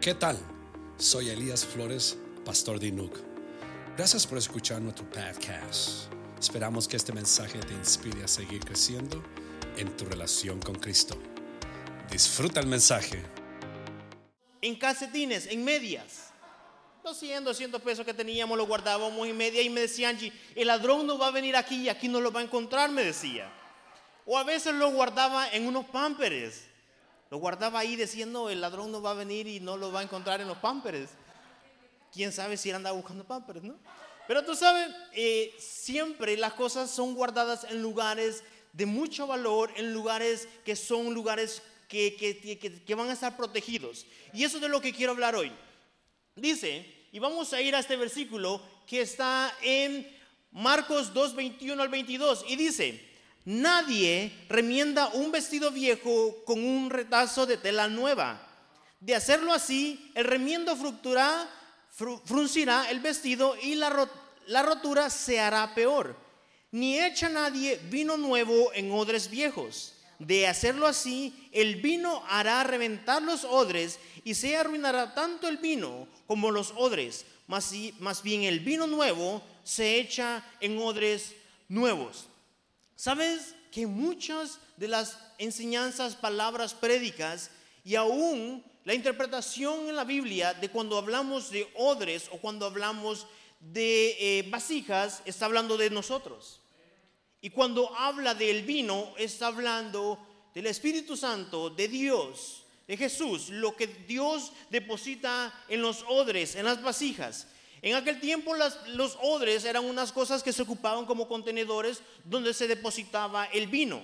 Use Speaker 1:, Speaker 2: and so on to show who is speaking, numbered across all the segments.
Speaker 1: ¿Qué tal? Soy Elías Flores, pastor de Inuk. Gracias por escuchar nuestro podcast. Esperamos que este mensaje te inspire a seguir creciendo en tu relación con Cristo. Disfruta el mensaje.
Speaker 2: En calcetines, en medias. 200, 200 pesos que teníamos lo guardábamos en media y me decía Angie, el ladrón no va a venir aquí y aquí no lo va a encontrar, me decía. O a veces lo guardaba en unos pámperes. Lo guardaba ahí diciendo, el ladrón no va a venir y no lo va a encontrar en los pámperes. Quién sabe si él andaba buscando pámperes, ¿no? Pero tú sabes, eh, siempre las cosas son guardadas en lugares de mucho valor, en lugares que son lugares que, que, que, que van a estar protegidos. Y eso es de lo que quiero hablar hoy. Dice, y vamos a ir a este versículo que está en Marcos 2, 21 al 22, y dice, nadie remienda un vestido viejo con un retazo de tela nueva. De hacerlo así, el remiendo fructurá, fruncirá el vestido y la, la rotura se hará peor. Ni echa nadie vino nuevo en odres viejos. De hacerlo así, el vino hará reventar los odres y se arruinará tanto el vino como los odres. Más bien el vino nuevo se echa en odres nuevos. ¿Sabes que muchas de las enseñanzas, palabras, prédicas y aún la interpretación en la Biblia de cuando hablamos de odres o cuando hablamos de eh, vasijas, está hablando de nosotros. Y cuando habla del vino, está hablando del Espíritu Santo, de Dios, de Jesús, lo que Dios deposita en los odres, en las vasijas. En aquel tiempo los odres eran unas cosas que se ocupaban como contenedores donde se depositaba el vino.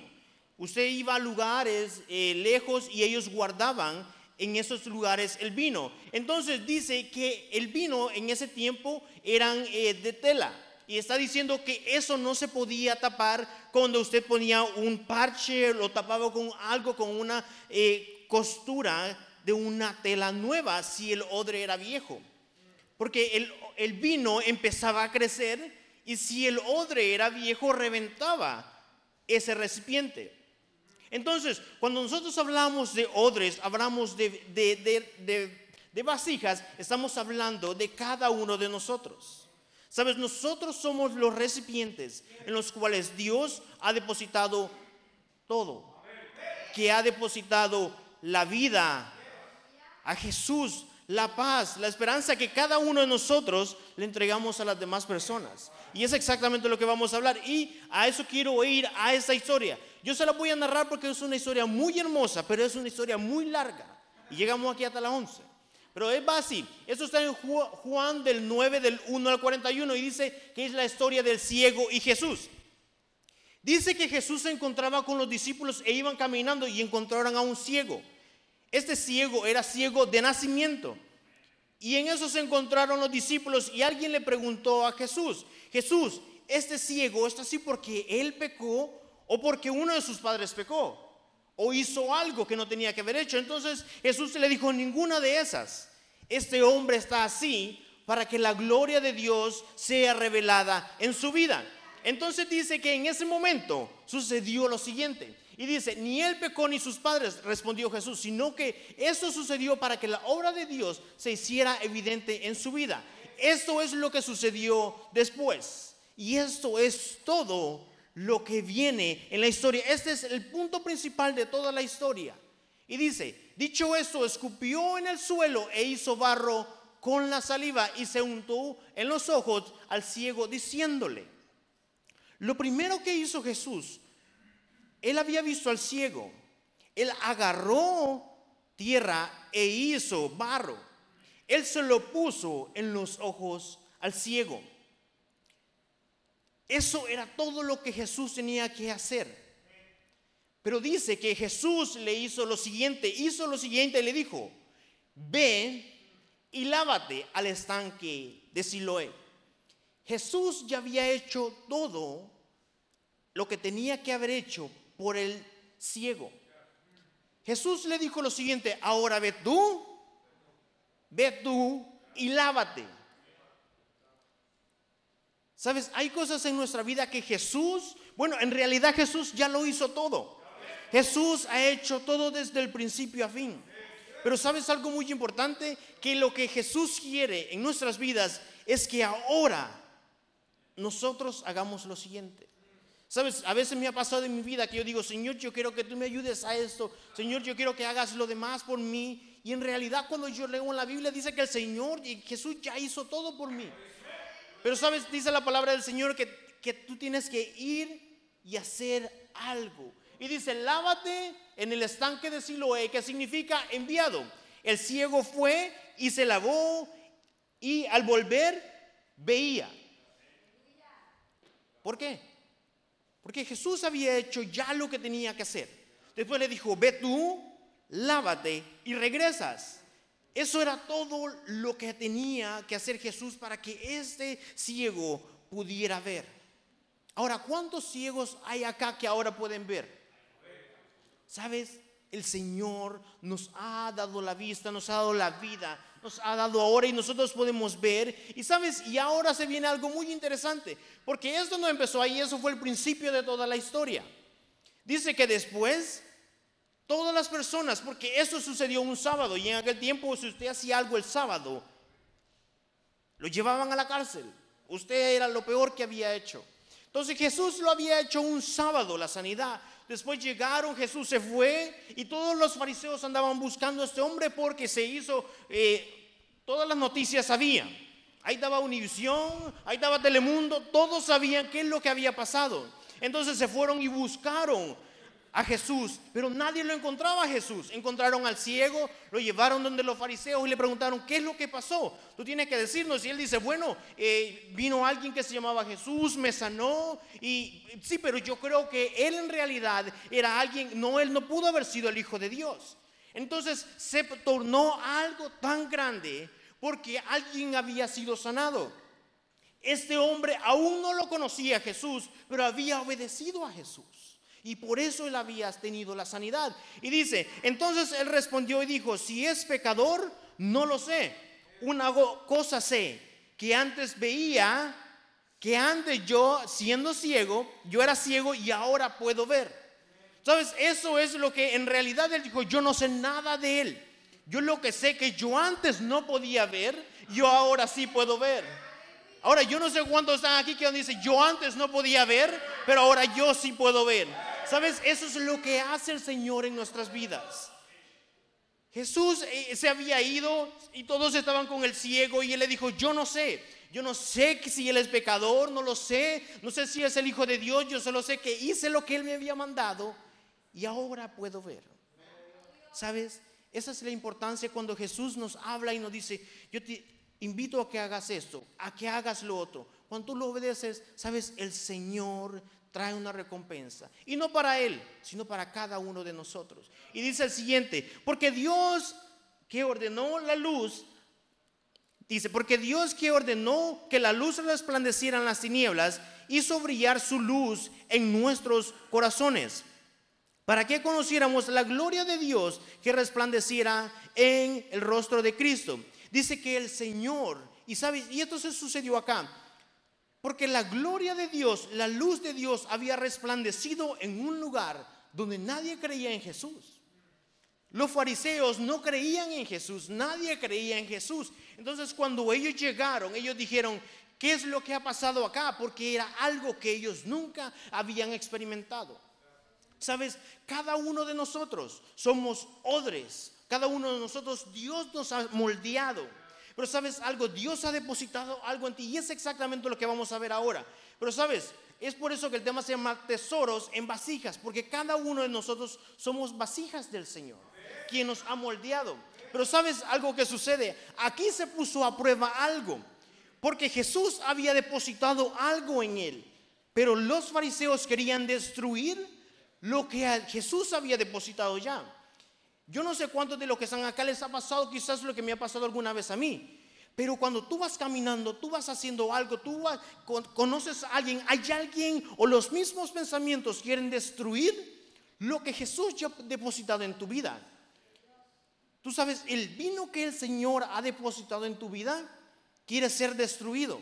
Speaker 2: Usted iba a lugares eh, lejos y ellos guardaban en esos lugares el vino. Entonces dice que el vino en ese tiempo eran eh, de tela. Y está diciendo que eso no se podía tapar cuando usted ponía un parche, lo tapaba con algo, con una eh, costura de una tela nueva, si el odre era viejo. Porque el, el vino empezaba a crecer y si el odre era viejo, reventaba ese recipiente. Entonces, cuando nosotros hablamos de odres, hablamos de, vasijas, estamos hablando de cada uno de nosotros. Sabes, nosotros somos los recipientes en los cuales Dios ha depositado todo. Que ha depositado la vida a Jesús, la paz, la esperanza que cada uno de nosotros le entregamos a las demás personas. Y es exactamente lo que vamos a hablar. Y a eso quiero ir, a esa historia. Yo se la voy a narrar porque es una historia muy hermosa, pero es una historia muy larga. Y llegamos aquí hasta las 11. Pero es así. Eso está en Juan del 9, del 1 al 41 y dice que es la historia del ciego y Jesús. Dice que Jesús se encontraba con los discípulos e iban caminando y encontraron a un ciego. Este ciego era ciego de nacimiento. Y en eso se encontraron los discípulos y alguien le preguntó a Jesús, Jesús, este ciego está así porque él pecó o porque uno de sus padres pecó o hizo algo que no tenía que haber hecho. Entonces Jesús le dijo, ninguna de esas. Este hombre está así para que la gloria de Dios sea revelada en su vida. Entonces dice que en ese momento sucedió lo siguiente. Y dice, ni él pecó ni sus padres, respondió Jesús, sino que eso sucedió para que la obra de Dios se hiciera evidente en su vida. Esto es lo que sucedió después. Y esto es todo lo que viene en la historia. Este es el punto principal de toda la historia. Y dice, dicho esto, escupió en el suelo e hizo barro con la saliva y se untó en los ojos al ciego diciéndole, lo primero que hizo Jesús, él había visto al ciego, él agarró tierra e hizo barro, él se lo puso en los ojos al ciego. Eso era todo lo que Jesús tenía que hacer. Pero dice que Jesús le hizo lo siguiente, hizo lo siguiente y le dijo, ve y lávate al estanque de Siloé. Jesús ya había hecho todo lo que tenía que haber hecho por el ciego. Jesús le dijo lo siguiente, ahora ve tú, ve tú y lávate. Sabes, hay cosas en nuestra vida que Jesús, bueno, en realidad Jesús ya lo hizo todo. Jesús ha hecho todo desde el principio a fin. Pero sabes algo muy importante, que lo que Jesús quiere en nuestras vidas es que ahora nosotros hagamos lo siguiente. Sabes, a veces me ha pasado en mi vida que yo digo, Señor, yo quiero que tú me ayudes a esto. Señor, yo quiero que hagas lo demás por mí. Y en realidad cuando yo leo en la Biblia dice que el Señor y Jesús ya hizo todo por mí. Pero sabes, dice la palabra del Señor que, que tú tienes que ir y hacer algo. Y dice, lávate en el estanque de Siloé, que significa enviado. El ciego fue y se lavó y al volver veía. ¿Por qué? Porque Jesús había hecho ya lo que tenía que hacer. Después le dijo, ve tú, lávate y regresas. Eso era todo lo que tenía que hacer Jesús para que este ciego pudiera ver. Ahora, ¿cuántos ciegos hay acá que ahora pueden ver? ¿Sabes? El Señor nos ha dado la vista, nos ha dado la vida, nos ha dado ahora y nosotros podemos ver. Y sabes, y ahora se viene algo muy interesante, porque esto no empezó ahí, eso fue el principio de toda la historia. Dice que después todas las personas, porque eso sucedió un sábado y en aquel tiempo si usted hacía algo el sábado, lo llevaban a la cárcel. Usted era lo peor que había hecho. Entonces Jesús lo había hecho un sábado, la sanidad. Después llegaron, Jesús se fue y todos los fariseos andaban buscando a este hombre porque se hizo, eh, todas las noticias sabían. Ahí daba Univisión, ahí daba Telemundo, todos sabían qué es lo que había pasado. Entonces se fueron y buscaron a Jesús, pero nadie lo encontraba a Jesús. Encontraron al ciego, lo llevaron donde los fariseos y le preguntaron, ¿qué es lo que pasó? Tú tienes que decirnos. Y él dice, bueno, eh, vino alguien que se llamaba Jesús, me sanó. Y sí, pero yo creo que él en realidad era alguien, no, él no pudo haber sido el Hijo de Dios. Entonces se tornó algo tan grande porque alguien había sido sanado. Este hombre aún no lo conocía a Jesús, pero había obedecido a Jesús y por eso él había tenido la sanidad. Y dice, entonces él respondió y dijo, si es pecador, no lo sé. Una cosa sé, que antes veía, que antes yo, siendo ciego, yo era ciego y ahora puedo ver. ¿Sabes? Eso es lo que en realidad él dijo, yo no sé nada de él. Yo lo que sé que yo antes no podía ver, yo ahora sí puedo ver. Ahora yo no sé cuántos están aquí que dicen, yo antes no podía ver, pero ahora yo sí puedo ver. ¿Sabes? Eso es lo que hace el Señor en nuestras vidas. Jesús eh, se había ido y todos estaban con el ciego y él le dijo, yo no sé, yo no sé si él es pecador, no lo sé, no sé si es el Hijo de Dios, yo solo sé que hice lo que él me había mandado y ahora puedo ver. ¿Sabes? Esa es la importancia cuando Jesús nos habla y nos dice, yo te invito a que hagas esto, a que hagas lo otro. Cuando tú lo obedeces, sabes, el Señor trae una recompensa. Y no para él, sino para cada uno de nosotros. Y dice el siguiente, porque Dios que ordenó la luz, dice, porque Dios que ordenó que la luz resplandeciera en las tinieblas, hizo brillar su luz en nuestros corazones, para que conociéramos la gloria de Dios que resplandeciera en el rostro de Cristo. Dice que el Señor, y sabes, y esto se sucedió acá, porque la gloria de Dios, la luz de Dios había resplandecido en un lugar donde nadie creía en Jesús. Los fariseos no creían en Jesús, nadie creía en Jesús. Entonces cuando ellos llegaron, ellos dijeron, ¿qué es lo que ha pasado acá? Porque era algo que ellos nunca habían experimentado. Sabes, cada uno de nosotros somos odres, cada uno de nosotros Dios nos ha moldeado. Pero sabes algo, Dios ha depositado algo en ti y es exactamente lo que vamos a ver ahora. Pero sabes, es por eso que el tema se llama tesoros en vasijas, porque cada uno de nosotros somos vasijas del Señor, quien nos ha moldeado. Pero sabes algo que sucede, aquí se puso a prueba algo, porque Jesús había depositado algo en él, pero los fariseos querían destruir lo que Jesús había depositado ya. Yo no sé cuántos de los que están acá les ha pasado quizás lo que me ha pasado alguna vez a mí. Pero cuando tú vas caminando, tú vas haciendo algo, tú conoces a alguien, hay alguien o los mismos pensamientos quieren destruir lo que Jesús ya ha depositado en tu vida. Tú sabes, el vino que el Señor ha depositado en tu vida quiere ser destruido.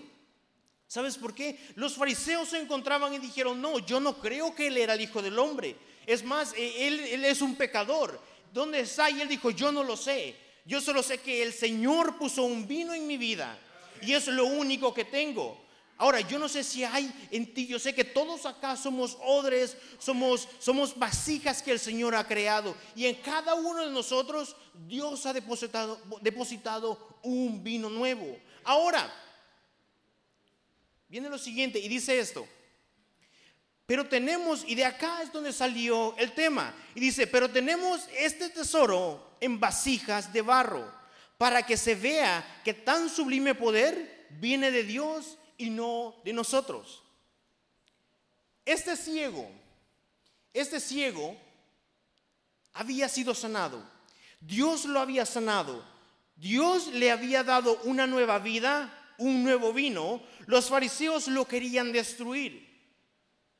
Speaker 2: ¿Sabes por qué? Los fariseos se encontraban y dijeron, no, yo no creo que Él era el Hijo del Hombre. Es más, e-, Él, él es un pecador ¿dónde está? Y él dijo, yo no lo sé. Yo solo sé que el Señor puso un vino en mi vida y es lo único que tengo. Ahora, yo no sé si hay en ti, yo sé que todos acá somos odres, somos, somos vasijas que el Señor ha creado. Y en cada uno de nosotros Dios ha depositado, depositado un vino nuevo. Ahora, viene lo siguiente y dice esto. Pero tenemos, y de acá es donde salió el tema, y dice, pero tenemos este tesoro en vasijas de barro, para que se vea que tan sublime poder viene de Dios y no de nosotros. Este ciego, este ciego había sido sanado. Dios lo había sanado. Dios le había dado una nueva vida, un nuevo vino. Los fariseos lo querían destruir.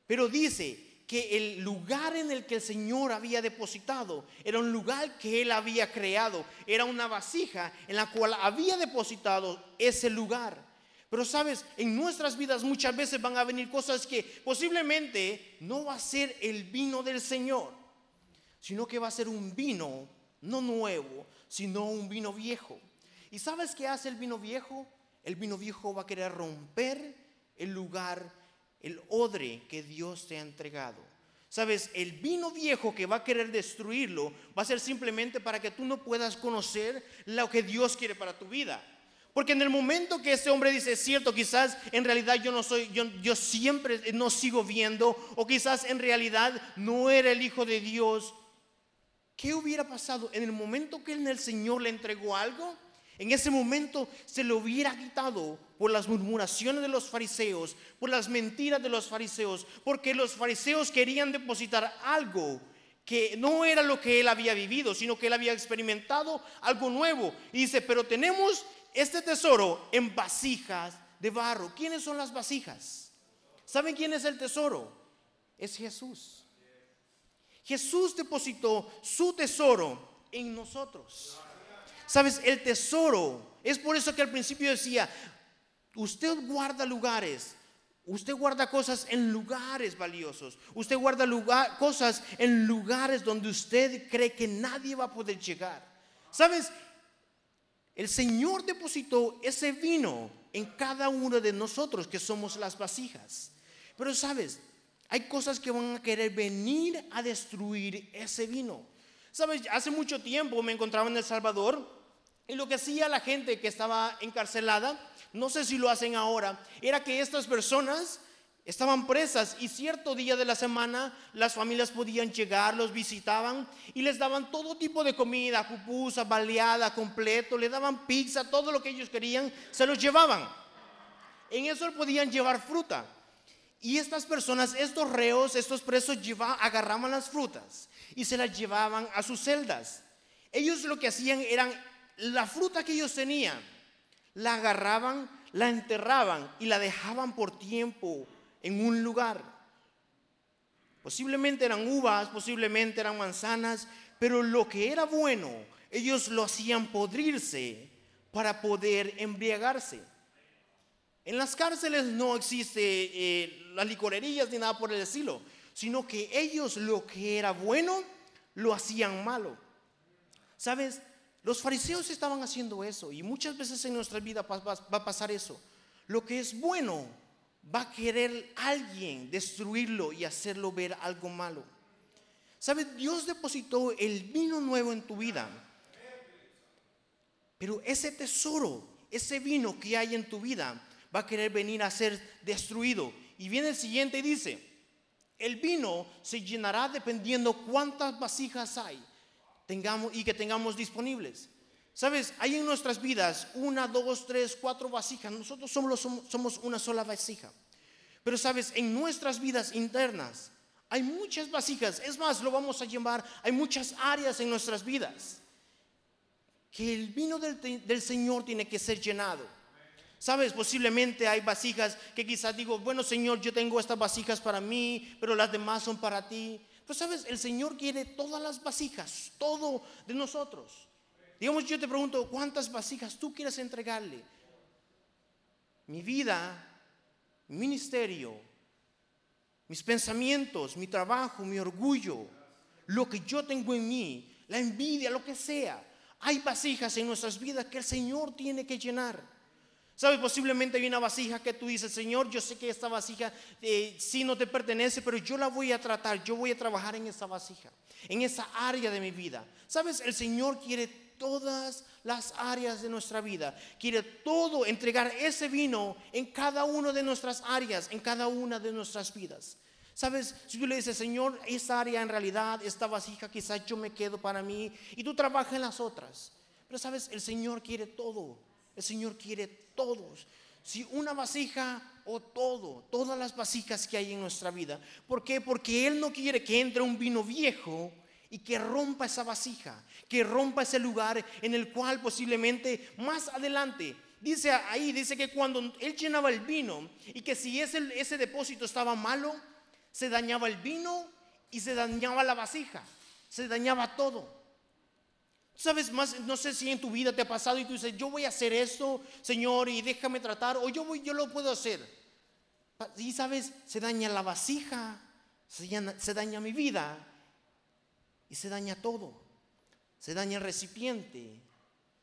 Speaker 2: Pero dice que el lugar en el que el Señor había depositado era un lugar que Él había creado. Era una vasija en la cual había depositado ese lugar. Pero sabes, en nuestras vidas muchas veces van a venir cosas que posiblemente no va a ser el vino del Señor, sino que va a ser un vino no nuevo, sino un vino viejo. ¿Y sabes qué hace el vino viejo? El vino viejo va a querer romper el lugar, el odre que Dios te ha entregado. Sabes, el vino viejo que va a querer destruirlo va a ser simplemente para que tú no puedas conocer lo que Dios quiere para tu vida. Porque en el momento que ese hombre dice, es cierto, quizás en realidad yo no soy, yo, yo siempre no sigo viendo, o quizás en realidad no era el Hijo de Dios, ¿qué hubiera pasado? En el momento que el Señor le entregó algo, en ese momento se lo hubiera quitado por las murmuraciones de los fariseos, por las mentiras de los fariseos, porque los fariseos querían depositar algo que no era lo que él había vivido, sino que él había experimentado algo nuevo. Y dice, pero tenemos este tesoro en vasijas de barro. ¿Quiénes son las vasijas? ¿Saben quién es el tesoro? Es Jesús. Jesús depositó su tesoro en nosotros. Sabes, el tesoro, es por eso que al principio decía, usted guarda lugares, usted guarda cosas en lugares valiosos, usted guarda cosas en lugares donde usted cree que nadie va a poder llegar. Sabes, el Señor depositó ese vino en cada uno de nosotros que somos las vasijas. Pero sabes, hay cosas que van a querer venir a destruir ese vino. Sabes, hace mucho tiempo me encontraba en El Salvador y lo que hacía la gente que estaba encarcelada, no sé si lo hacen ahora, era que estas personas Estaban presas y cierto día de la semana las familias podían llegar, los visitaban y les daban todo tipo de comida, pupusa, baleada, completo, le daban pizza, todo lo que ellos querían, se los llevaban. En eso podían llevar fruta. Y estas personas, estos reos, estos presos agarraban las frutas y se las llevaban a sus celdas. Ellos lo que hacían eran la fruta que ellos tenían, la agarraban, la enterraban y la dejaban por tiempo en un lugar. Posiblemente eran uvas, posiblemente eran manzanas, pero lo que era bueno, ellos lo hacían podrirse para poder embriagarse. En las cárceles no existe eh, las licorerías ni nada por el estilo, sino que ellos lo que era bueno lo hacían malo. ¿Sabes? Los fariseos estaban haciendo eso y muchas veces en nuestra vida va a pasar eso. Lo que es bueno va a querer alguien destruirlo y hacerlo ver algo malo. ¿Sabes? Dios depositó el vino nuevo en tu vida. Pero ese tesoro, ese vino que hay en tu vida, va a querer venir a ser destruido. Y viene el siguiente y dice, el vino se llenará dependiendo cuántas vasijas hay tengamos, y que tengamos disponibles. Sabes, hay en nuestras vidas una, dos, tres, cuatro vasijas. Nosotros somos, una sola vasija. Pero sabes, en nuestras vidas internas hay muchas vasijas. Es más, lo vamos a llamar, hay muchas áreas en nuestras vidas que el vino del Señor tiene que ser llenado. Sabes, posiblemente hay vasijas que quizás digo, bueno Señor, yo tengo estas vasijas para mí, pero las demás son para ti. Pero sabes, el Señor quiere todas las vasijas, todo de nosotros. Digamos, yo te pregunto, ¿cuántas vasijas tú quieres entregarle? Mi vida, mi ministerio, mis pensamientos, mi trabajo, mi orgullo, lo que yo tengo en mí, la envidia, lo que sea. Hay vasijas en nuestras vidas que el Señor tiene que llenar. ¿Sabes? Posiblemente hay una vasija que tú dices, Señor, yo sé que esta vasija eh, sí no te pertenece, pero yo la voy a tratar, yo voy a trabajar en esa vasija, en esa área de mi vida. ¿Sabes? El Señor quiere todas las áreas de nuestra vida, quiere todo, entregar ese vino en cada una de nuestras áreas, en cada una de nuestras vidas. ¿Sabes? Si tú le dices, Señor, esta área en realidad, esta vasija quizás yo me quedo para mí y tú trabajas en las otras. Pero sabes, el Señor quiere todo. El Señor quiere todos. Si una vasija o todo, todas las vasijas que hay en nuestra vida. ¿Por qué? Porque Él no quiere que entre un vino viejo y que rompa esa vasija, que rompa ese lugar en el cual posiblemente más adelante dice ahí, dice que cuando él llenaba el vino y que si ese, ese depósito estaba malo, se dañaba el vino y se dañaba la vasija, se dañaba todo. ¿Sabes más? No sé si en tu vida te ha pasado y tú dices, yo voy a hacer esto, Señor, y déjame tratar, o yo, voy, yo lo puedo hacer. Y sabes, se daña la vasija, se daña, mi vida y se daña todo. Se daña el recipiente,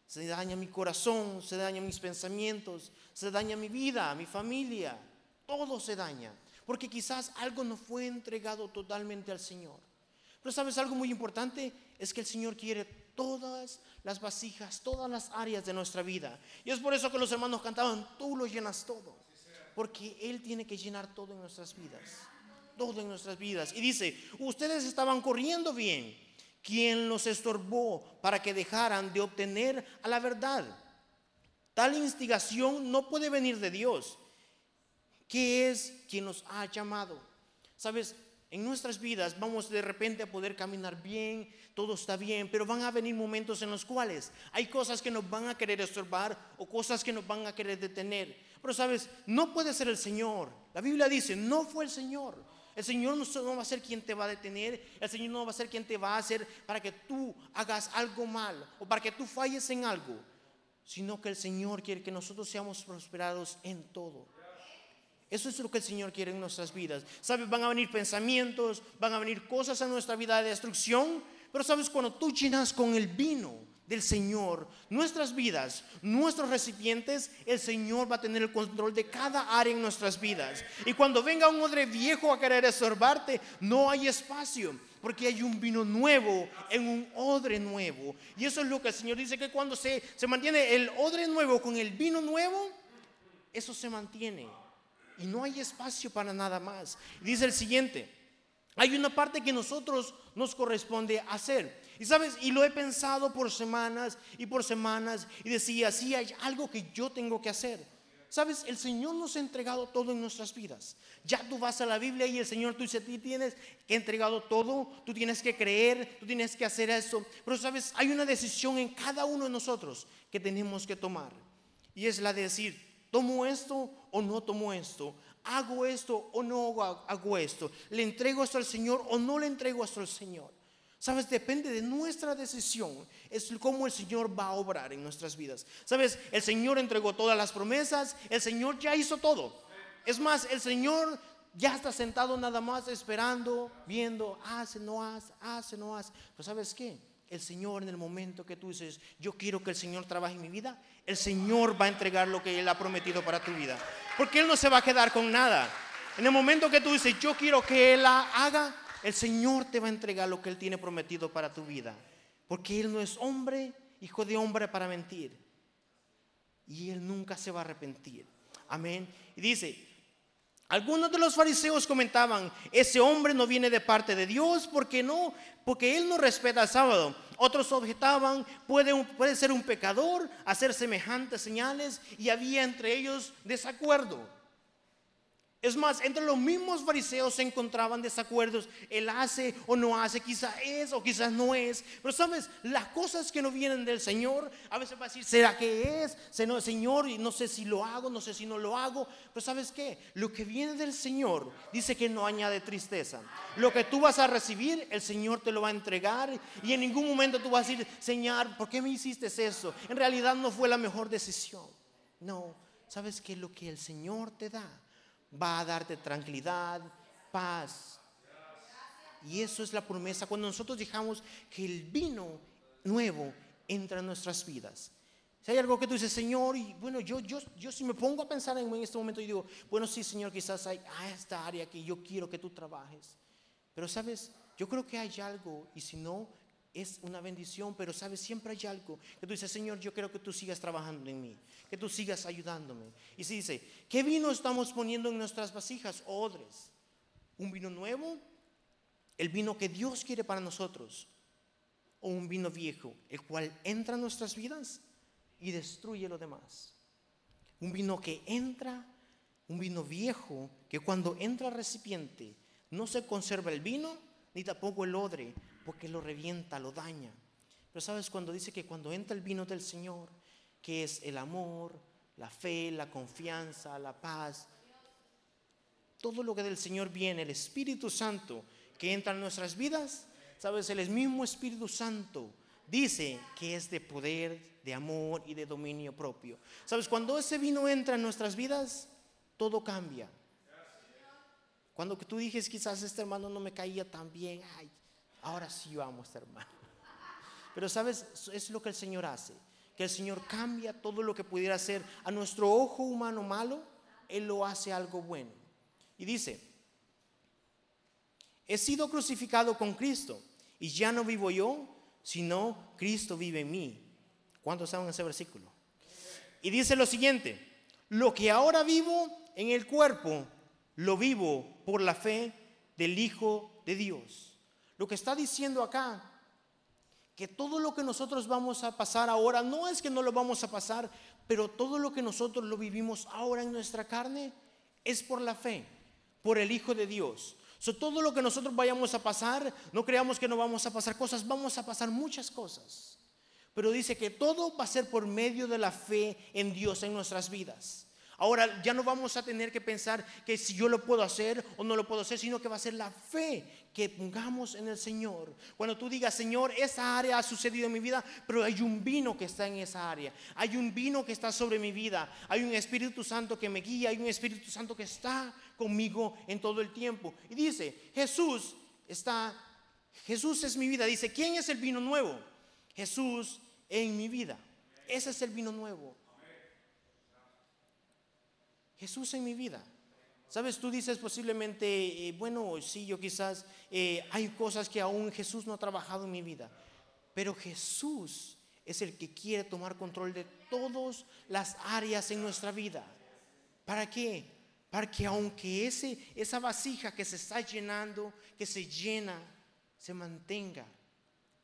Speaker 2: se daña mi corazón, se dañan mis pensamientos, se daña mi vida, mi familia, todo se daña. Porque quizás algo no fue entregado totalmente al Señor. Pero sabes algo muy importante, es que el Señor quiere todas las vasijas, todas las áreas de nuestra vida. Y es por eso que los hermanos cantaban, tú lo llenas todo. Porque Él tiene que llenar todo en nuestras vidas. Todo en nuestras vidas. Y dice, ustedes estaban corriendo bien. ¿Quién los estorbó para que dejaran de obtener a la verdad? Tal instigación no puede venir de Dios, que es quien nos ha llamado. Sabes, en nuestras vidas vamos de repente a poder caminar bien, todo está bien, pero van a venir momentos en los cuales hay cosas que nos van a querer estorbar o cosas que nos van a querer detener. Pero sabes, no puede ser el Señor. La Biblia dice, no fue el Señor. El Señor no va a ser quien te va a detener, el Señor no va a ser quien te va a hacer para que tú hagas algo mal o para que tú falles en algo, sino que el Señor quiere que nosotros seamos prosperados en todo. Eso es lo que el Señor quiere en nuestras vidas. ¿Sabes? Van a venir pensamientos, van a venir cosas en nuestra vida de destrucción. Pero sabes, cuando tú llenas con el vino del Señor nuestras vidas, nuestros recipientes, el Señor va a tener el control de cada área en nuestras vidas. Y cuando venga un odre viejo a querer estorbarte, no hay espacio. Porque hay un vino nuevo en un odre nuevo. Y eso es lo que el Señor dice que cuando se, se mantiene el odre nuevo con el vino nuevo, eso se mantiene y no hay espacio para nada más. Dice el siguiente, hay una parte que nosotros nos corresponde hacer. Y sabes, y lo he pensado por semanas y por semanas y decía, sí, hay algo que yo tengo que hacer. Sabes, el Señor nos ha entregado todo en nuestras vidas. Ya tú vas a la Biblia y el Señor tú dice, ti tienes que entregado todo, tú tienes que creer, tú tienes que hacer eso. Pero sabes, hay una decisión en cada uno de nosotros que tenemos que tomar. Y es la de decir, ¿Tomo esto o no tomo esto? ¿Hago esto o no hago esto? ¿Le entrego esto al Señor o no le entrego esto al Señor? Sabes, depende de nuestra decisión, es cómo el Señor va a obrar en nuestras vidas. Sabes, el Señor entregó todas las promesas, el Señor ya hizo todo. Es más, el Señor ya está sentado nada más esperando, viendo, hace, no hace, hace, no hace. Pero ¿sabes qué? El Señor en el momento que tú dices, yo quiero que el Señor trabaje en mi vida, el Señor va a entregar lo que Él ha prometido para tu vida. Porque Él no se va a quedar con nada. En el momento que tú dices, yo quiero que Él la haga, el Señor te va a entregar lo que Él tiene prometido para tu vida. Porque Él no es hombre, hijo de hombre para mentir. Y Él nunca se va a arrepentir. Amén. Y dice, algunos de los fariseos comentaban, ese hombre no viene de parte de Dios porque no, porque él no respeta el sábado. Otros objetaban, puede, puede ser un pecador hacer semejantes señales y había entre ellos desacuerdo. Es más, entre los mismos fariseos se encontraban desacuerdos. Él hace o no hace, quizás es o quizás no es. Pero sabes, las cosas que no vienen del Señor, a veces va a decir, ¿será que es? Señor, y no sé si lo hago, no sé si no lo hago. Pero sabes qué? Lo que viene del Señor dice que no añade tristeza. Lo que tú vas a recibir, el Señor te lo va a entregar. Y en ningún momento tú vas a decir, Señor, ¿por qué me hiciste eso? En realidad no fue la mejor decisión. No, sabes que lo que el Señor te da va a darte tranquilidad, paz. Y eso es la promesa cuando nosotros dejamos que el vino nuevo entra en nuestras vidas. Si hay algo que tú dices, Señor, y bueno, yo, yo, yo si me pongo a pensar en, en este momento y digo, bueno, sí, Señor, quizás hay ah, esta área que yo quiero que tú trabajes. Pero sabes, yo creo que hay algo, y si no, es una bendición, pero sabes, siempre hay algo que tú dices, Señor, yo quiero que tú sigas trabajando en mí, que tú sigas ayudándome. Y se dice, ¿qué vino estamos poniendo en nuestras vasijas? Odres. ¿Un vino nuevo? El vino que Dios quiere para nosotros. O un vino viejo, el cual entra en nuestras vidas y destruye lo demás. Un vino que entra, un vino viejo, que cuando entra al recipiente no se conserva el vino ni tampoco el odre, porque lo revienta, lo daña. Pero sabes, cuando dice que cuando entra el vino del Señor, que es el amor, la fe, la confianza, la paz, todo lo que del Señor viene, el Espíritu Santo que entra en nuestras vidas, sabes, el mismo Espíritu Santo dice que es de poder, de amor y de dominio propio. Sabes, cuando ese vino entra en nuestras vidas, todo cambia. Cuando tú dijes, quizás este hermano no me caía tan bien, ay, ahora sí este hermano. Pero sabes, es lo que el Señor hace, que el Señor cambia todo lo que pudiera ser a nuestro ojo humano malo, Él lo hace algo bueno. Y dice, he sido crucificado con Cristo y ya no vivo yo, sino Cristo vive en mí. ¿Cuántos saben ese versículo? Y dice lo siguiente, lo que ahora vivo en el cuerpo, lo vivo por la fe del Hijo de Dios. Lo que está diciendo acá, que todo lo que nosotros vamos a pasar ahora, no es que no lo vamos a pasar, pero todo lo que nosotros lo vivimos ahora en nuestra carne es por la fe, por el Hijo de Dios. So, todo lo que nosotros vayamos a pasar, no creamos que no vamos a pasar cosas, vamos a pasar muchas cosas. Pero dice que todo va a ser por medio de la fe en Dios en nuestras vidas. Ahora ya no vamos a tener que pensar que si yo lo puedo hacer o no lo puedo hacer, sino que va a ser la fe que pongamos en el Señor. Cuando tú digas, Señor, esa área ha sucedido en mi vida, pero hay un vino que está en esa área. Hay un vino que está sobre mi vida. Hay un Espíritu Santo que me guía. Hay un Espíritu Santo que está conmigo en todo el tiempo. Y dice, Jesús está, Jesús es mi vida. Dice, ¿quién es el vino nuevo? Jesús en mi vida. Ese es el vino nuevo. Jesús en mi vida. Sabes, tú dices posiblemente, eh, bueno, sí, yo quizás eh, hay cosas que aún Jesús no ha trabajado en mi vida, pero Jesús es el que quiere tomar control de todas las áreas en nuestra vida. ¿Para qué? Para que aunque ese, esa vasija que se está llenando, que se llena, se mantenga,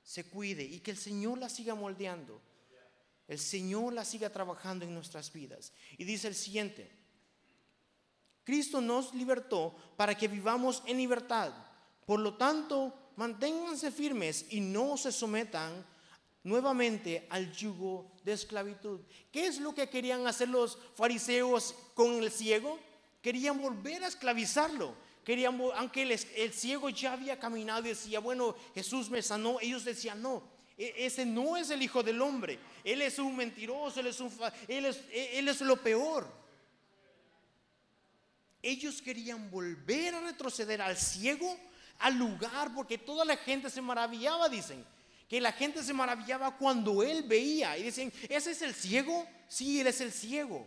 Speaker 2: se cuide y que el Señor la siga moldeando. El Señor la siga trabajando en nuestras vidas. Y dice el siguiente, Cristo nos libertó para que vivamos en libertad. Por lo tanto, manténganse firmes y no se sometan nuevamente al yugo de esclavitud. ¿Qué es lo que querían hacer los fariseos con el ciego? Querían volver a esclavizarlo. Querían, aunque el, ciego ya había caminado y decía, bueno, Jesús me sanó, ellos decían, no, e, ese no es el Hijo del Hombre. Él es un mentiroso, él es, un, él es, él es lo peor ellos querían volver a retroceder al ciego, al lugar, porque toda la gente se maravillaba, dicen, que la gente se maravillaba cuando él veía y dicen, ¿ese es el ciego? Sí, él es el ciego.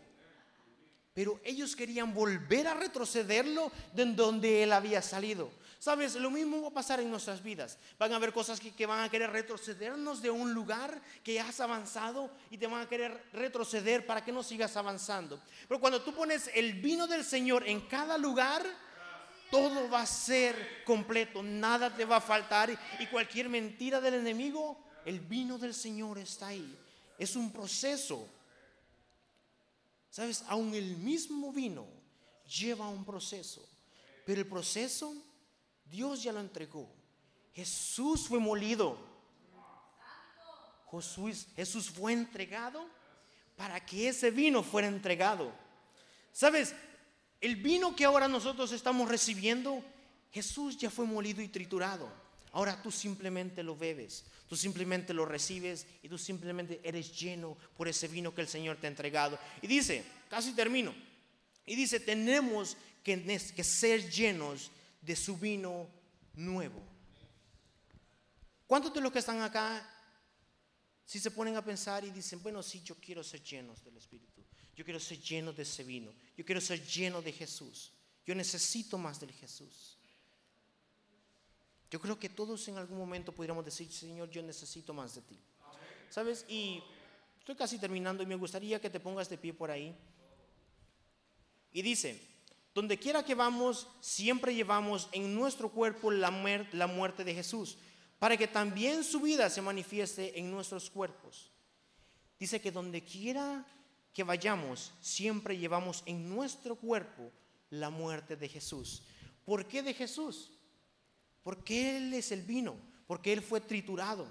Speaker 2: Pero ellos querían volver a retrocederlo de donde él había salido. Sabes, lo mismo va a pasar en nuestras vidas. Van a haber cosas que, van a querer retrocedernos de un lugar que has avanzado y te van a querer retroceder para que no sigas avanzando. Pero cuando tú pones el vino del Señor en cada lugar, todo va a ser completo, nada te va a faltar y cualquier mentira del enemigo, el vino del Señor está ahí. Es un proceso. Sabes, aún el mismo vino lleva un proceso, pero el proceso Dios ya lo entregó. Jesús fue molido. Jesús, fue entregado para que ese vino fuera entregado. ¿Sabes? El vino que ahora nosotros estamos recibiendo, Jesús ya fue molido y triturado. Ahora tú simplemente lo bebes, tú simplemente lo recibes y tú simplemente eres lleno por ese vino que el Señor te ha entregado. Y dice, casi termino, y dice, tenemos que ser llenos de su vino nuevo. ¿Cuántos de los que están acá, si se ponen a pensar y dicen, bueno, sí, yo quiero ser llenos del Espíritu, yo quiero ser lleno de ese vino, yo quiero ser lleno de Jesús, yo necesito más del Jesús? Yo creo que todos en algún momento podríamos decir, Señor, yo necesito más de ti. ¿Sabes? Y estoy casi terminando y me gustaría que te pongas de pie por ahí. Y dice, donde quiera que vamos, siempre llevamos en nuestro cuerpo la, la muerte de Jesús, para que también su vida se manifieste en nuestros cuerpos. Dice que donde quiera que vayamos, siempre llevamos en nuestro cuerpo la muerte de Jesús. ¿Por qué de Jesús? Porque Él es el vino, porque Él fue triturado,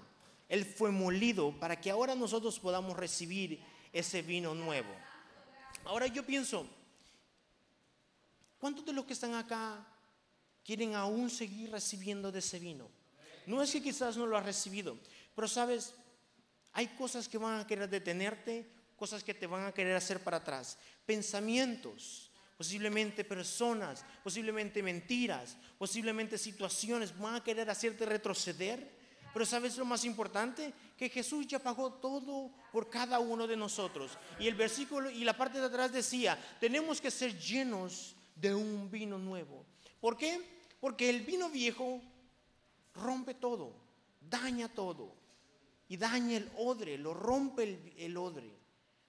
Speaker 2: Él fue molido para que ahora nosotros podamos recibir ese vino nuevo. Ahora yo pienso, ¿cuántos de los que están acá quieren aún seguir recibiendo de ese vino? No es que quizás no lo has recibido, pero sabes, hay cosas que van a querer detenerte, cosas que te van a querer hacer para atrás, pensamientos posiblemente personas, posiblemente mentiras, posiblemente situaciones van a querer hacerte retroceder. Pero ¿sabes lo más importante? Que Jesús ya pagó todo por cada uno de nosotros. Y el versículo y la parte de atrás decía, tenemos que ser llenos de un vino nuevo. ¿Por qué? Porque el vino viejo rompe todo, daña todo. Y daña el odre, lo rompe el, odre.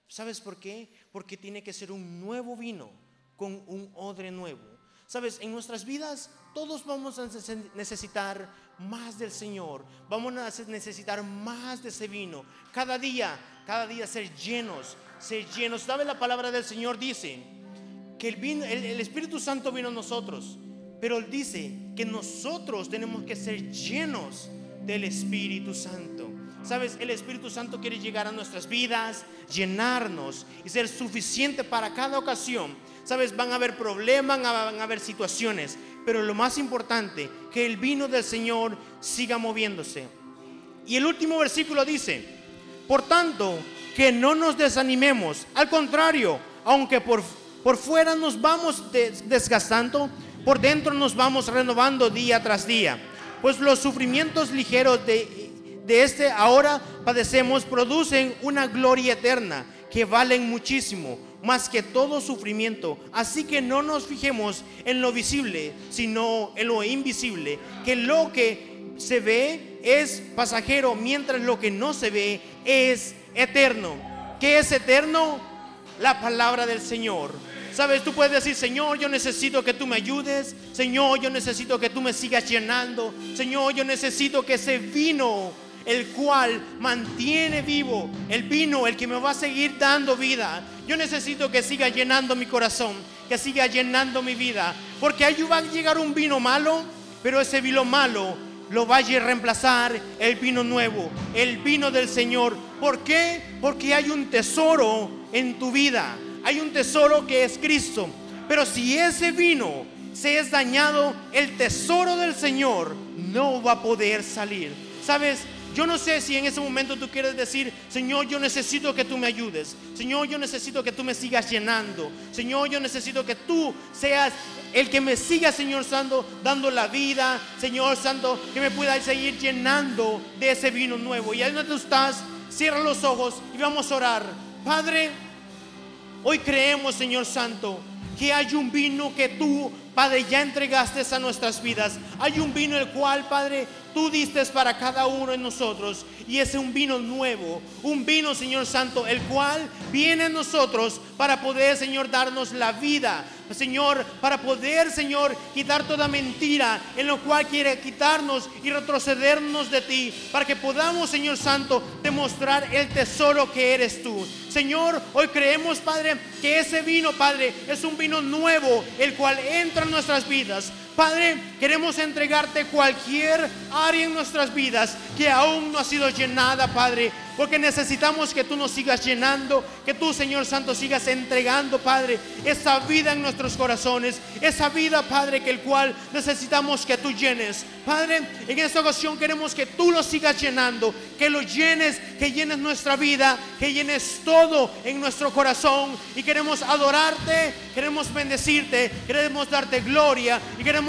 Speaker 2: ¿Sabes por qué? Porque tiene que ser un nuevo vino con un odre nuevo. Sabes, en nuestras vidas todos vamos a necesitar más del Señor. Vamos a necesitar más de ese vino. Cada día, cada día ser llenos, ser llenos. ¿Sabe la palabra del Señor? Dice que el, Espíritu Santo vino a nosotros. Pero Él dice que nosotros tenemos que ser llenos del Espíritu Santo. Sabes, el Espíritu Santo quiere llegar a nuestras vidas, llenarnos y ser suficiente para cada ocasión Sabes, van a haber problemas, van a haber situaciones, pero lo más importante, que el vino del Señor siga moviéndose. Y el último versículo dice, por tanto, que no nos desanimemos, al contrario, aunque por, por fuera nos vamos desgastando, por dentro nos vamos renovando día tras día, pues los sufrimientos ligeros de, de este ahora padecemos producen una gloria eterna que valen muchísimo más que todo sufrimiento. Así que no nos fijemos en lo visible, sino en lo invisible, que lo que se ve es pasajero, mientras lo que no se ve es eterno. ¿Qué es eterno? La palabra del Señor. Sabes, tú puedes decir, Señor, yo necesito que tú me ayudes. Señor, yo necesito que tú me sigas llenando. Señor, yo necesito que ese vino el cual mantiene vivo el vino, el que me va a seguir dando vida. Yo necesito que siga llenando mi corazón, que siga llenando mi vida, porque ahí va a llegar un vino malo, pero ese vino malo lo va a reemplazar el vino nuevo, el vino del Señor. ¿Por qué? Porque hay un tesoro en tu vida, hay un tesoro que es Cristo. Pero si ese vino se es dañado, el tesoro del Señor no va a poder salir. ¿Sabes? Yo no sé si en ese momento tú quieres decir, Señor, yo necesito que tú me ayudes. Señor, yo necesito que tú me sigas llenando. Señor, yo necesito que tú seas el que me siga, Señor Santo, dando la vida. Señor Santo, que me pueda seguir llenando de ese vino nuevo. Y ahí donde tú estás, cierra los ojos y vamos a orar. Padre, hoy creemos, Señor Santo, que hay un vino que tú, Padre, ya entregaste a nuestras vidas. Hay un vino el cual, Padre, tú diste para cada uno de nosotros. Y es un vino nuevo, un vino, Señor Santo, el cual viene a nosotros para poder, Señor, darnos la vida. Señor, para poder, Señor, quitar toda mentira en lo cual quiere quitarnos y retrocedernos de ti, para que podamos, Señor Santo, demostrar el tesoro que eres tú. Señor, hoy creemos, Padre, que ese vino, Padre, es un vino nuevo, el cual entra en nuestras vidas. Padre, queremos entregarte cualquier área en nuestras vidas que aún no ha sido llenada, Padre porque necesitamos que tú nos sigas llenando, que tú, Señor Santo, sigas entregando, Padre, esa vida en nuestros corazones, esa vida, Padre, que el cual necesitamos que tú llenes. Padre, en esta ocasión queremos que tú lo sigas llenando, que lo llenes, que llenes nuestra vida, que llenes todo en nuestro corazón y queremos adorarte, queremos bendecirte, queremos darte gloria y queremos